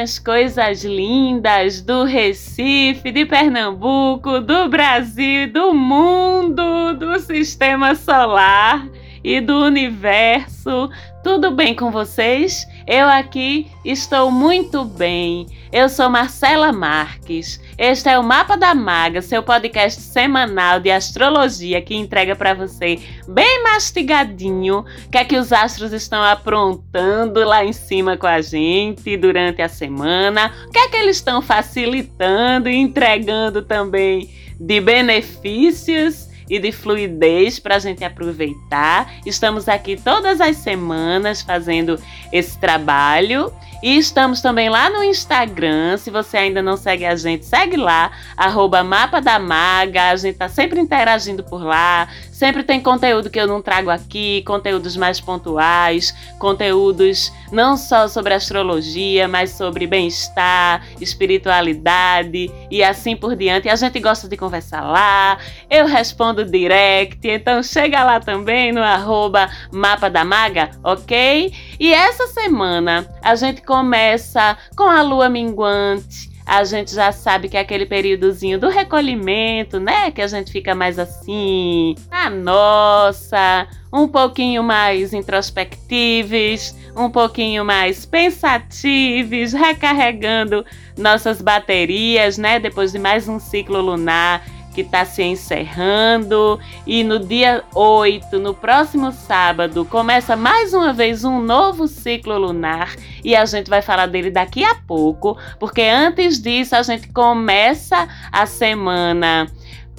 Minhas coisas lindas do Recife, de Pernambuco, do Brasil, do mundo, do sistema solar e do universo. Tudo bem com vocês? Eu aqui estou muito bem. Eu sou Marcela Marques. Este é o Mapa da Maga, seu podcast semanal de astrologia que entrega para você bem mastigadinho o que é que os astros estão aprontando lá em cima com a gente durante a semana, o que é que eles estão facilitando e entregando também de benefícios e de fluidez para a gente aproveitar. Estamos aqui todas as semanas fazendo esse trabalho. E estamos também lá no Instagram. Se você ainda não segue a gente, segue lá, arroba Mapa da Maga. A gente tá sempre interagindo por lá. Sempre tem conteúdo que eu não trago aqui, conteúdos mais pontuais, conteúdos não só sobre astrologia, mas sobre bem-estar, espiritualidade e assim por diante. A gente gosta de conversar lá. Eu respondo direct, então chega lá também no arroba Mapa da Maga, ok? E essa semana a gente começa com a lua minguante a gente já sabe que é aquele períodozinho do recolhimento, né? Que a gente fica mais assim, a nossa, um pouquinho mais introspectivos, um pouquinho mais pensativos, recarregando nossas baterias, né? Depois de mais um ciclo lunar que está se encerrando. E no dia 8, no próximo sábado, começa mais uma vez um novo ciclo lunar. E a gente vai falar dele daqui a pouco, porque antes disso a gente começa a semana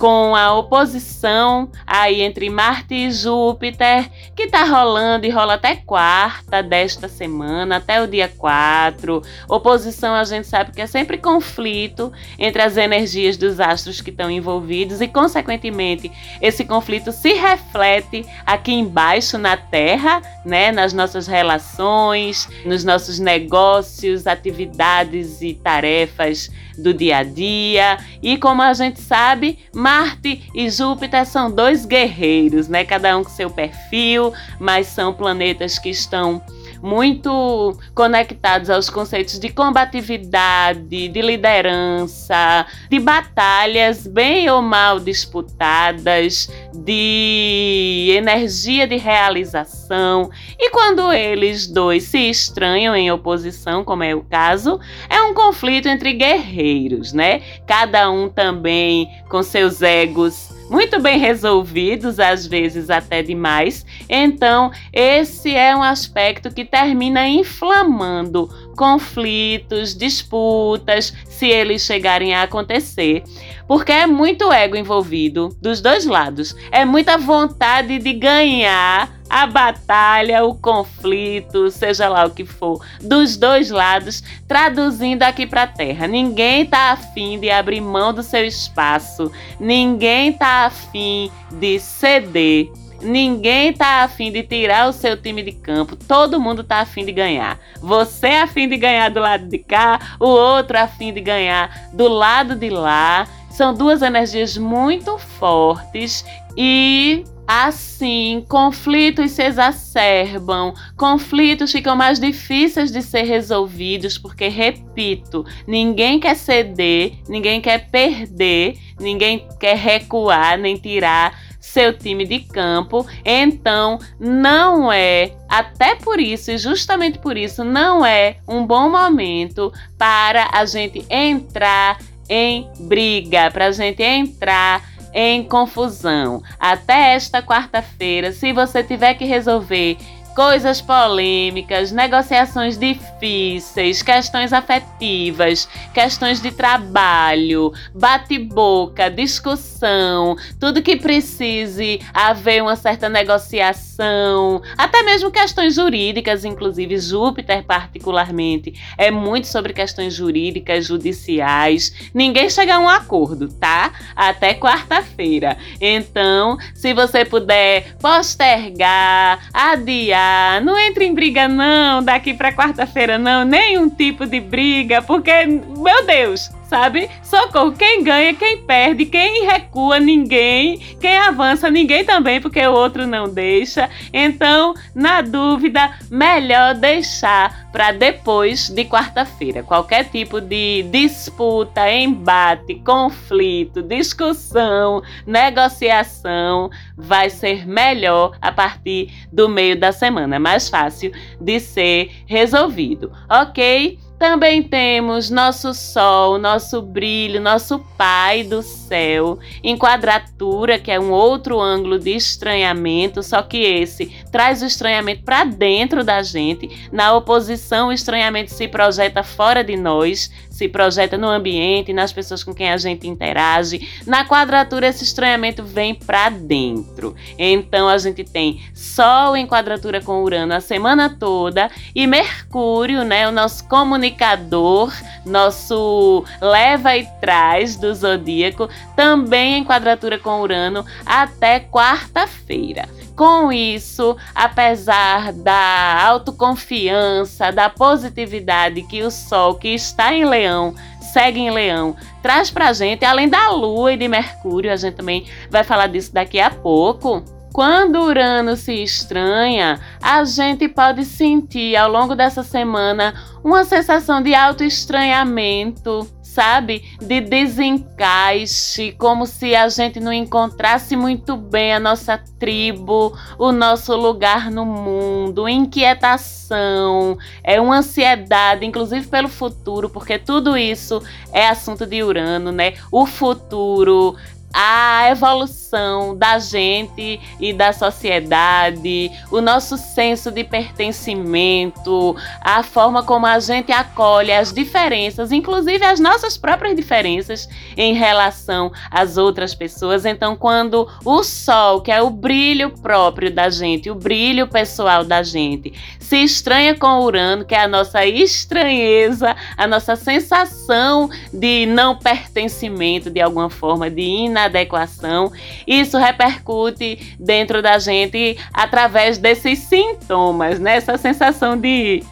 com a oposição aí entre Marte e Júpiter, que tá rolando e rola até quarta desta semana, até o dia 4. Oposição a gente sabe que é sempre conflito entre as energias dos astros que estão envolvidos e, consequentemente, esse conflito se reflete aqui embaixo na Terra, né, nas nossas relações, nos nossos negócios, atividades e tarefas do dia a dia. E como a gente sabe, Marte e Júpiter são dois guerreiros, né? Cada um com seu perfil, mas são planetas que estão muito conectados aos conceitos de combatividade, de liderança, de batalhas bem ou mal disputadas, de energia de realização. E quando eles dois se estranham em oposição, como é o caso, é um conflito entre guerreiros, né? Cada um também com seus egos muito bem resolvidos, às vezes até demais. Então, esse é um aspecto que termina inflamando conflitos, disputas, se eles chegarem a acontecer. Porque é muito ego envolvido dos dois lados. É muita vontade de ganhar a batalha, o conflito, seja lá o que for, dos dois lados, traduzindo aqui para a Terra. Ninguém tá afim de abrir mão do seu espaço, ninguém tá afim de ceder. Ninguém tá afim de tirar o seu time de campo. Todo mundo tá afim de ganhar. Você é afim de ganhar do lado de cá, o outro é afim de ganhar do lado de lá. São duas energias muito fortes e Assim, conflitos se exacerbam, conflitos ficam mais difíceis de ser resolvidos, porque, repito, ninguém quer ceder, ninguém quer perder, ninguém quer recuar nem tirar seu time de campo. Então, não é, até por isso, e justamente por isso, não é um bom momento para a gente entrar em briga, para a gente entrar em confusão. Até esta quarta-feira, se você tiver que resolver coisas polêmicas, negociações difíceis, questões afetivas, questões de trabalho, bate-boca, discussão, tudo que precise haver uma certa negociação, até mesmo questões jurídicas, inclusive Júpiter particularmente, é muito sobre questões jurídicas, judiciais. Ninguém chega a um acordo, tá? Até quarta-feira. Então, se você puder postergar, adiar não entre em briga não, daqui para quarta-feira não, nenhum tipo de briga, porque, meu Deus, sabe? Socorro, quem ganha, quem perde, quem recua, ninguém, quem avança, ninguém também, porque o outro não deixa. Então, na dúvida, melhor deixar para depois de quarta-feira. Qualquer tipo de disputa, embate, conflito, discussão, negociação vai ser melhor a partir do meio da semana, é mais fácil de ser resolvido, ok? Também temos nosso Sol, nosso brilho, nosso Pai do céu, em quadratura, que é um outro ângulo de estranhamento, só que esse traz o estranhamento para dentro da gente. Na oposição, o estranhamento se projeta fora de nós, se projeta no ambiente, nas pessoas com quem a gente interage. Na quadratura, esse estranhamento vem para dentro. Então, a gente tem Sol em quadratura com Urano a semana toda e Mercúrio, né, o nosso comunicador, nosso leva e traz do zodíaco, também em quadratura com Urano até quarta-feira. Com isso, apesar da autoconfiança, da positividade que o Sol, que está em Leão, segue em Leão, traz pra gente, além da Lua e de Mercúrio, a gente também vai falar disso daqui a pouco. Quando Urano se estranha, a gente pode sentir ao longo dessa semana uma sensação de auto-estranhamento, sabe? De desencaixe, como se a gente não encontrasse muito bem a nossa tribo, o nosso lugar no mundo, inquietação, é uma ansiedade, inclusive pelo futuro, porque tudo isso é assunto de Urano, né? O futuro, a evolução da gente e da sociedade, o nosso senso de pertencimento, a forma como a gente acolhe as diferenças, inclusive as nossas próprias diferenças em relação às outras pessoas. Então, quando o sol, que é o brilho próprio da gente, o brilho pessoal da gente, se estranha com Urano, que é a nossa estranheza, a nossa sensação de não pertencimento de alguma forma, de ina inadequação, isso repercute dentro da gente através desses sintomas, né? Essa sensação de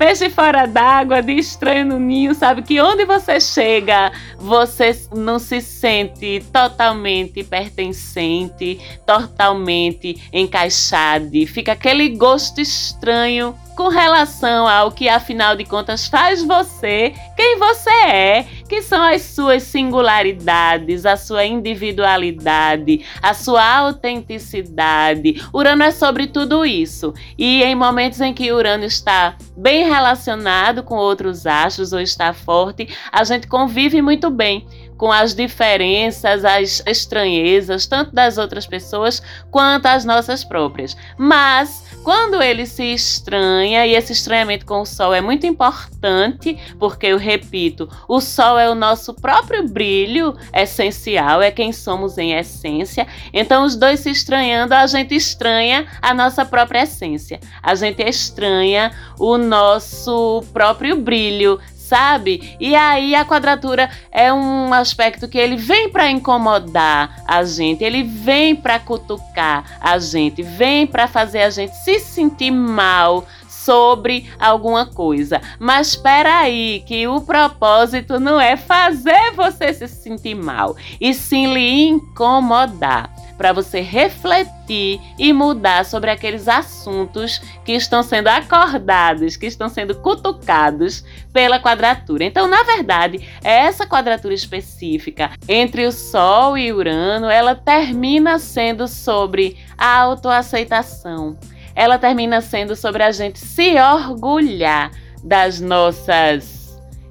peixe fora d'água, de estranho no ninho, sabe? Que onde você chega, você não se sente totalmente pertencente, totalmente encaixado. Fica aquele gosto estranho com relação ao que afinal de contas faz você quem você é, que são as suas singularidades, a sua individualidade, a sua autenticidade. Urano é sobre tudo isso. E em momentos em que Urano está bem relacionado com outros astros ou está forte, a gente convive muito bem com as diferenças, as estranhezas, tanto das outras pessoas quanto as nossas próprias. Mas quando ele se estranha, e esse estranhamento com o Sol é muito importante, porque eu repito, o Sol é o nosso próprio brilho essencial, é quem somos em essência. Então, os dois se estranhando, a gente estranha a nossa própria essência, a gente estranha o nosso próprio brilho, sabe? E aí a quadratura é um aspecto que ele vem para incomodar a gente, ele vem para cutucar a gente, vem para fazer a gente se sentir mal sobre alguma coisa. Mas espera aí, que o propósito não é fazer você se sentir mal, e sim lhe incomodar para você refletir e mudar sobre aqueles assuntos que estão sendo acordados, que estão sendo cutucados pela quadratura. Então, na verdade, essa quadratura específica entre o Sol e Urano, ela termina sendo sobre a autoaceitação. Ela termina sendo sobre a gente se orgulhar das nossas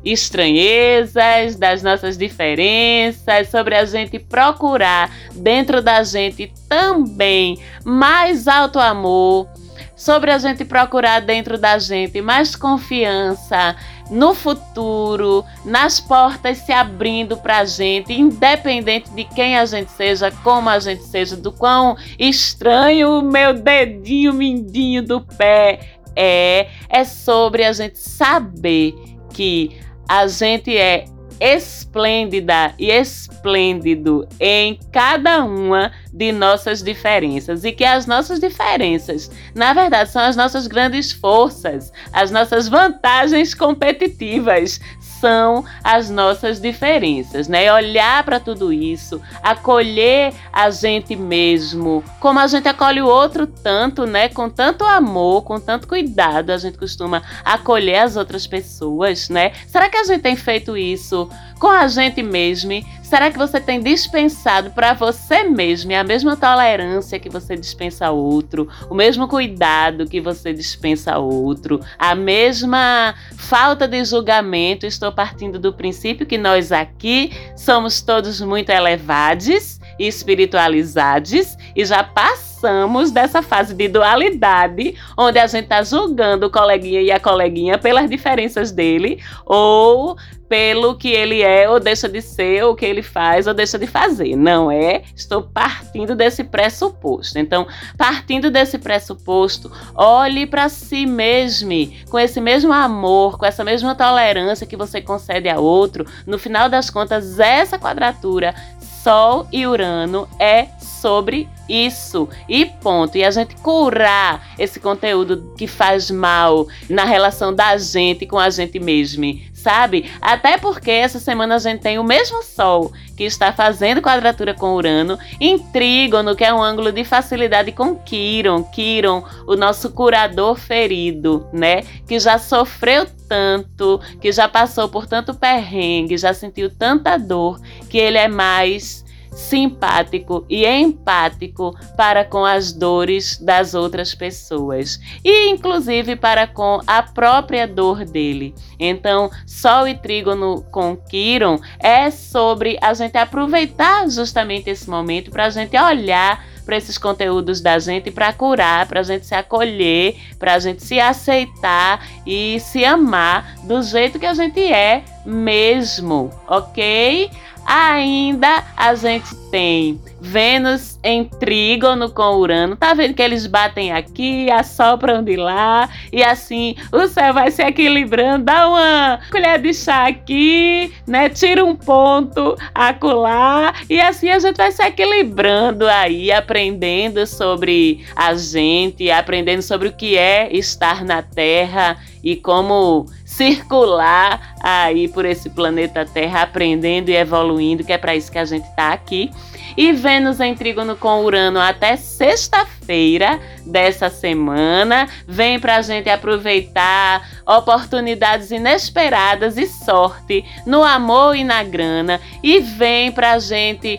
estranhezas, das nossas diferenças, sobre a gente procurar dentro da gente também mais alto amor, sobre a gente procurar dentro da gente mais confiança no futuro, nas portas se abrindo para a gente, independente de quem a gente seja, como a gente seja, do quão estranho o meu dedinho mindinho do pé é, é sobre a gente saber que a gente é esplêndida e esplêndido em cada uma de nossas diferenças. E que as nossas diferenças, na verdade, são as nossas grandes forças, as nossas vantagens competitivas, são as nossas diferenças, né? Olhar para tudo isso, acolher a gente mesmo, como a gente acolhe o outro tanto, né? Com tanto amor, com tanto cuidado, a gente costuma acolher as outras pessoas, né? Será que a gente tem feito isso com a gente mesmo? Será que você tem dispensado para você mesmo a mesma tolerância que você dispensa a outro, o mesmo cuidado que você dispensa a outro, a mesma falta de julgamento? Estou partindo do princípio que nós aqui somos todos muito elevados e espiritualizados e já passamos dessa fase de dualidade, onde a gente está julgando o coleguinha e a coleguinha pelas diferenças dele, ou pelo que ele é ou deixa de ser, ou o que ele faz ou deixa de fazer. Não é? Estou partindo desse pressuposto. Então, partindo desse pressuposto, olhe para si mesmo com esse mesmo amor, com essa mesma tolerância que você concede a outro. No final das contas, essa quadratura Sol e Urano é sobre isso e ponto. E a gente curar esse conteúdo que faz mal na relação da gente com a gente mesmo, sabe? Até porque essa semana a gente tem o mesmo Sol que está fazendo quadratura com Urano em Trígono, que é um ângulo de facilidade com Quiron. Quiron, o nosso curador ferido, né? Que já sofreu tanto, que já passou por tanto perrengue, já sentiu tanta dor, que ele é mais simpático e empático para com as dores das outras pessoas e inclusive para com a própria dor dele. Então, Sol e Trígono com Quiron é sobre a gente aproveitar justamente esse momento para a gente olhar para esses conteúdos da gente para curar, para a gente se acolher, para a gente se aceitar e se amar do jeito que a gente é mesmo, ok? Ainda a gente tem Vênus em trígono com Urano. Tá vendo que eles batem aqui, assopram de lá, e assim o céu vai se equilibrando. Dá uma colher de chá aqui, né? Tira um ponto acolá, e assim a gente vai se equilibrando aí, aprendendo sobre a gente, aprendendo sobre o que é estar na Terra e como circular aí por esse planeta Terra, aprendendo e evoluindo, que é para isso que a gente está aqui. E Vênus em trígono com Urano até sexta-feira dessa semana. Vem para a gente aproveitar oportunidades inesperadas e sorte no amor e na grana. E vem para a gente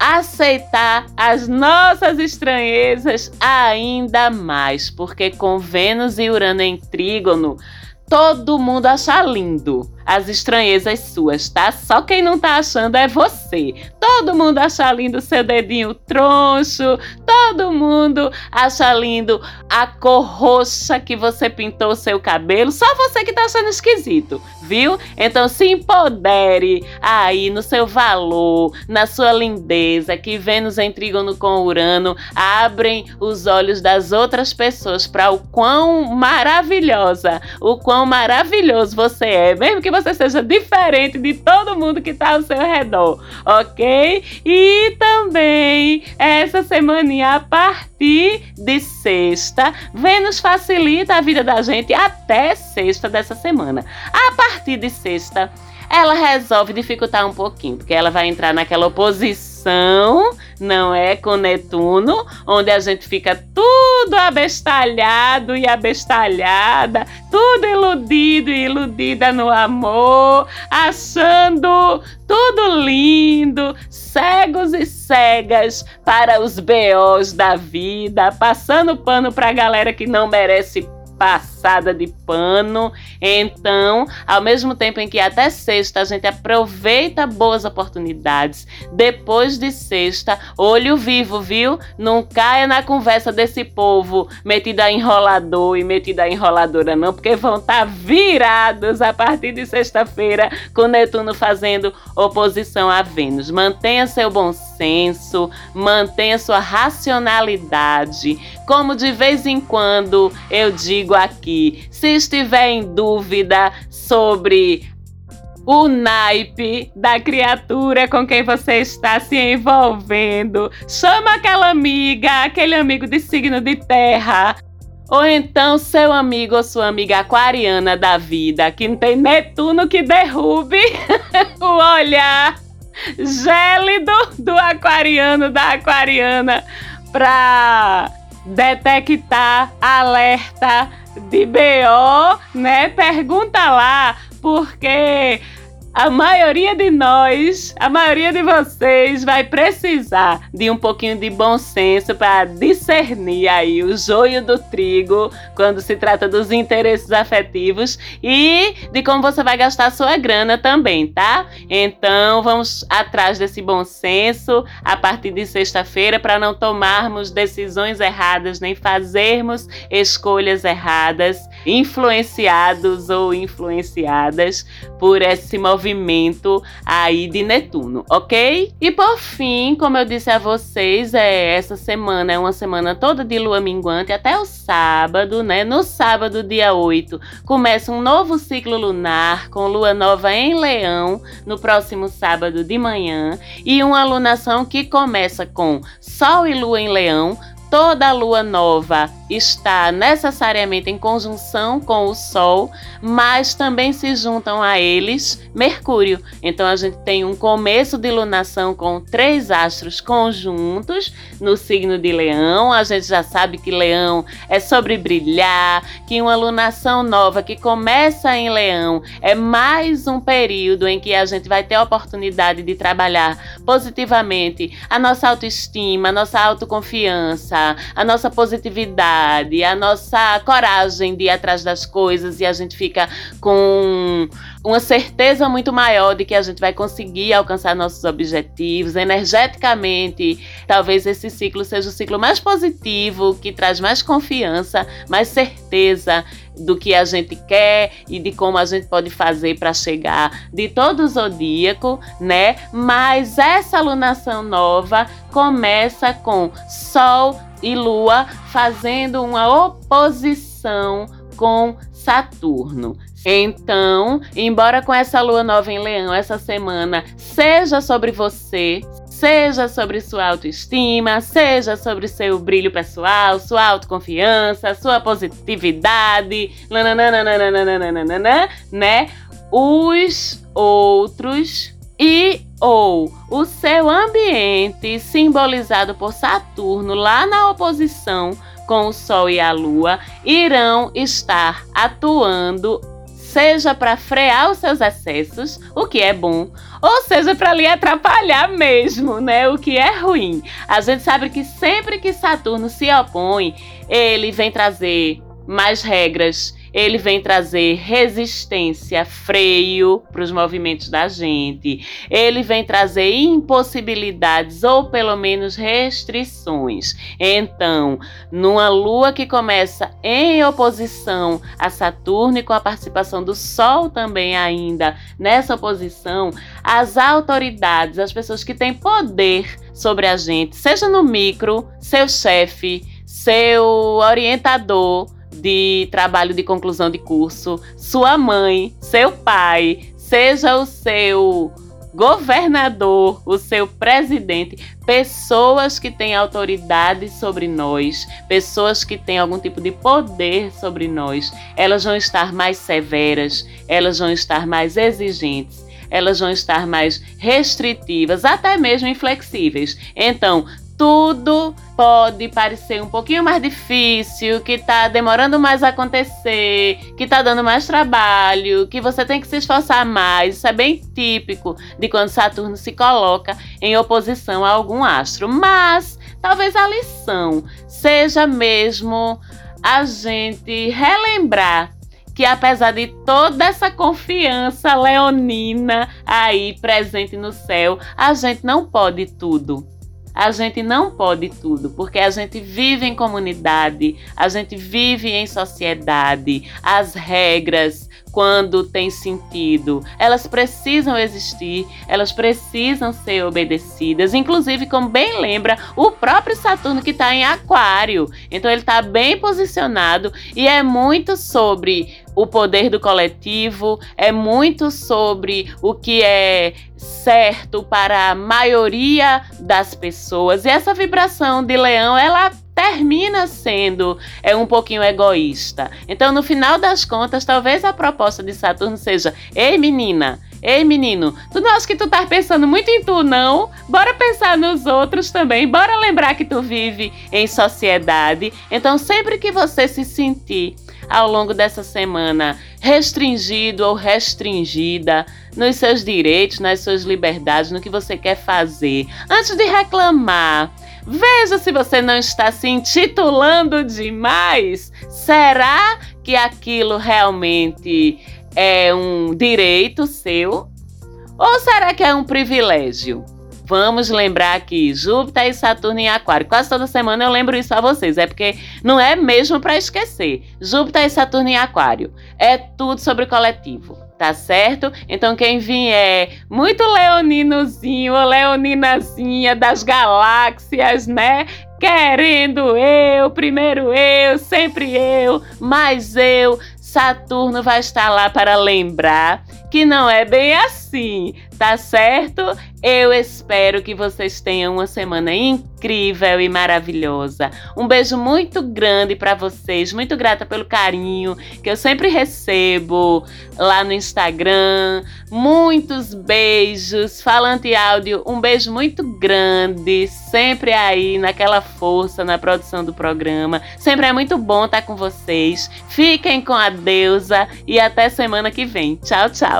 aceitar as nossas estranhezas ainda mais, porque com Vênus e Urano em trígono, todo mundo acha lindo as estranhezas suas, tá? Só quem não tá achando é você. Todo mundo acha lindo seu dedinho troncho, todo mundo acha lindo a cor roxa que você pintou o seu cabelo, só você que tá achando esquisito, viu? Então se empodere aí no seu valor, na sua lindeza, que Vênus em trígono com Urano abrem os olhos das outras pessoas para o quão maravilhosa, o quão maravilhoso você é, mesmo que você você seja diferente de todo mundo que está ao seu redor, ok? E também essa semaninha a partir de sexta, Vênus facilita a vida da gente até sexta dessa semana. A partir de sexta, ela resolve dificultar um pouquinho, porque ela vai entrar naquela oposição, não é? Com Netuno, onde a gente fica tudo abestalhado e abestalhada, tudo iludido e iludida no amor, achando tudo lindo, cegos e cegas para os BOs da vida, passando pano para a galera que não merece passada de pano. Então, ao mesmo tempo em que até sexta a gente aproveita boas oportunidades, depois de sexta, olho vivo, viu? Não caia na conversa desse povo metido a enrolador e metido a enroladora, não, porque vão estar tá virados a partir de sexta-feira com Netuno fazendo oposição a Vênus. Mantenha seu bom senso, mantenha sua racionalidade. Como de vez em quando eu digo aqui, se estiver em dúvida sobre o naipe da criatura com quem você está se envolvendo, chama aquela amiga, aquele amigo de signo de terra Ou então seu amigo ou sua amiga aquariana da vida, que não tem Netuno que derrube o olhar gélido do aquariano, da aquariana, para detectar alerta de BO, né? Pergunta lá, porque a maioria de nós, a maioria de vocês vai precisar de um pouquinho de bom senso para discernir aí o joio do trigo quando se trata dos interesses afetivos e de como você vai gastar sua grana também, tá? Então vamos atrás desse bom senso a partir de sexta-feira para não tomarmos decisões erradas nem fazermos escolhas erradas, influenciados ou influenciadas por esse movimento aí de Netuno, ok? E por fim, como eu disse a vocês, é, essa semana é uma semana toda de lua minguante até o sábado, né? No sábado, dia 8, começa um novo ciclo lunar com lua nova em Leão no próximo sábado de manhã e uma alunação que começa com Sol e Lua em Leão toda lua nova está necessariamente em conjunção com o Sol, mas também se juntam a eles Mercúrio. Então a gente tem um começo de lunação com três astros conjuntos no signo de Leão. A gente já sabe que Leão é sobre brilhar, que uma lunação nova que começa em Leão é mais um período em que a gente vai ter a oportunidade de trabalhar positivamente a nossa autoestima, a nossa autoconfiança a nossa positividade, a nossa coragem de ir atrás das coisas e a gente fica com uma certeza muito maior de que a gente vai conseguir alcançar nossos objetivos energeticamente. Talvez esse ciclo seja o ciclo mais positivo, que traz mais confiança, mais certeza do que a gente quer e de como a gente pode fazer para chegar de todo o zodíaco, né? Mas essa alunação nova começa com Sol e Lua fazendo uma oposição com Saturno. Então, embora com essa lua nova em Leão essa semana seja sobre você, seja sobre sua autoestima, seja sobre seu brilho pessoal, sua autoconfiança, sua positividade, nananana, né? Os outros e ou o seu ambiente, simbolizado por Saturno lá na oposição com o Sol e a Lua, irão estar atuando seja para frear os seus excessos, o que é bom, ou seja para lhe atrapalhar mesmo, né? O que é ruim. A gente sabe que sempre que Saturno se opõe, ele vem trazer mais regras, ele vem trazer resistência, freio para os movimentos da gente. Ele vem trazer impossibilidades ou pelo menos restrições. Então, numa lua que começa em oposição a Saturno e com a participação do Sol também ainda nessa oposição, as autoridades, as pessoas que têm poder sobre a gente, seja no micro, seu chefe, seu orientador, de trabalho de conclusão de curso, sua mãe, seu pai, seja o seu governador, o seu presidente, pessoas que têm autoridade sobre nós, pessoas que têm algum tipo de poder sobre nós, elas vão estar mais severas, elas vão estar mais exigentes. Elas vão estar mais restritivas, até mesmo inflexíveis. Então, tudo pode parecer um pouquinho mais difícil, que tá demorando mais a acontecer, que tá dando mais trabalho, que você tem que se esforçar mais. Isso é bem típico de quando Saturno se coloca em oposição a algum astro. Mas talvez a lição seja mesmo a gente relembrar que apesar de toda essa confiança leonina aí presente no céu, a gente não pode tudo. A gente não pode tudo, porque a gente vive em comunidade, a gente vive em sociedade. As regras, quando tem sentido, elas precisam existir, elas precisam ser obedecidas. Inclusive, como bem lembra, o próprio Saturno que está em Aquário. Então, ele está bem posicionado e é muito sobre o poder do coletivo, é muito sobre o que é certo para a maioria das pessoas. E essa vibração de leão, ela termina sendo é um pouquinho egoísta. Então, no final das contas, talvez a proposta de Saturno seja: "Ei, menina, Ei, menino, tu não acha que tu tá pensando muito em tu, não? Bora pensar nos outros também. Bora lembrar que tu vive em sociedade. Então, sempre que você se sentir ao longo dessa semana restringido ou restringida nos seus direitos, nas suas liberdades, no que você quer fazer, antes de reclamar, Veja se você não está se intitulando demais. Será que aquilo realmente é um direito seu? Ou será que é um privilégio? Vamos lembrar que Júpiter e Saturno em Aquário. Quase toda semana eu lembro isso a vocês. É porque não é mesmo para esquecer. Júpiter e Saturno em Aquário. É tudo sobre coletivo tá certo? Então quem vier muito leoninozinho ou leoninazinha das galáxias, né? Querendo eu, primeiro eu, sempre eu, mais eu, Saturno vai estar lá para lembrar que não é bem assim, tá certo? Eu espero que vocês tenham uma semana incrível e maravilhosa. Um beijo muito grande para vocês, muito grata pelo carinho que eu sempre recebo lá no Instagram. Muitos beijos, falante áudio, um beijo muito grande, sempre aí naquela força na produção do programa. Sempre é muito bom estar com vocês. Fiquem com a deusa e até semana que vem. Tchau, tchau.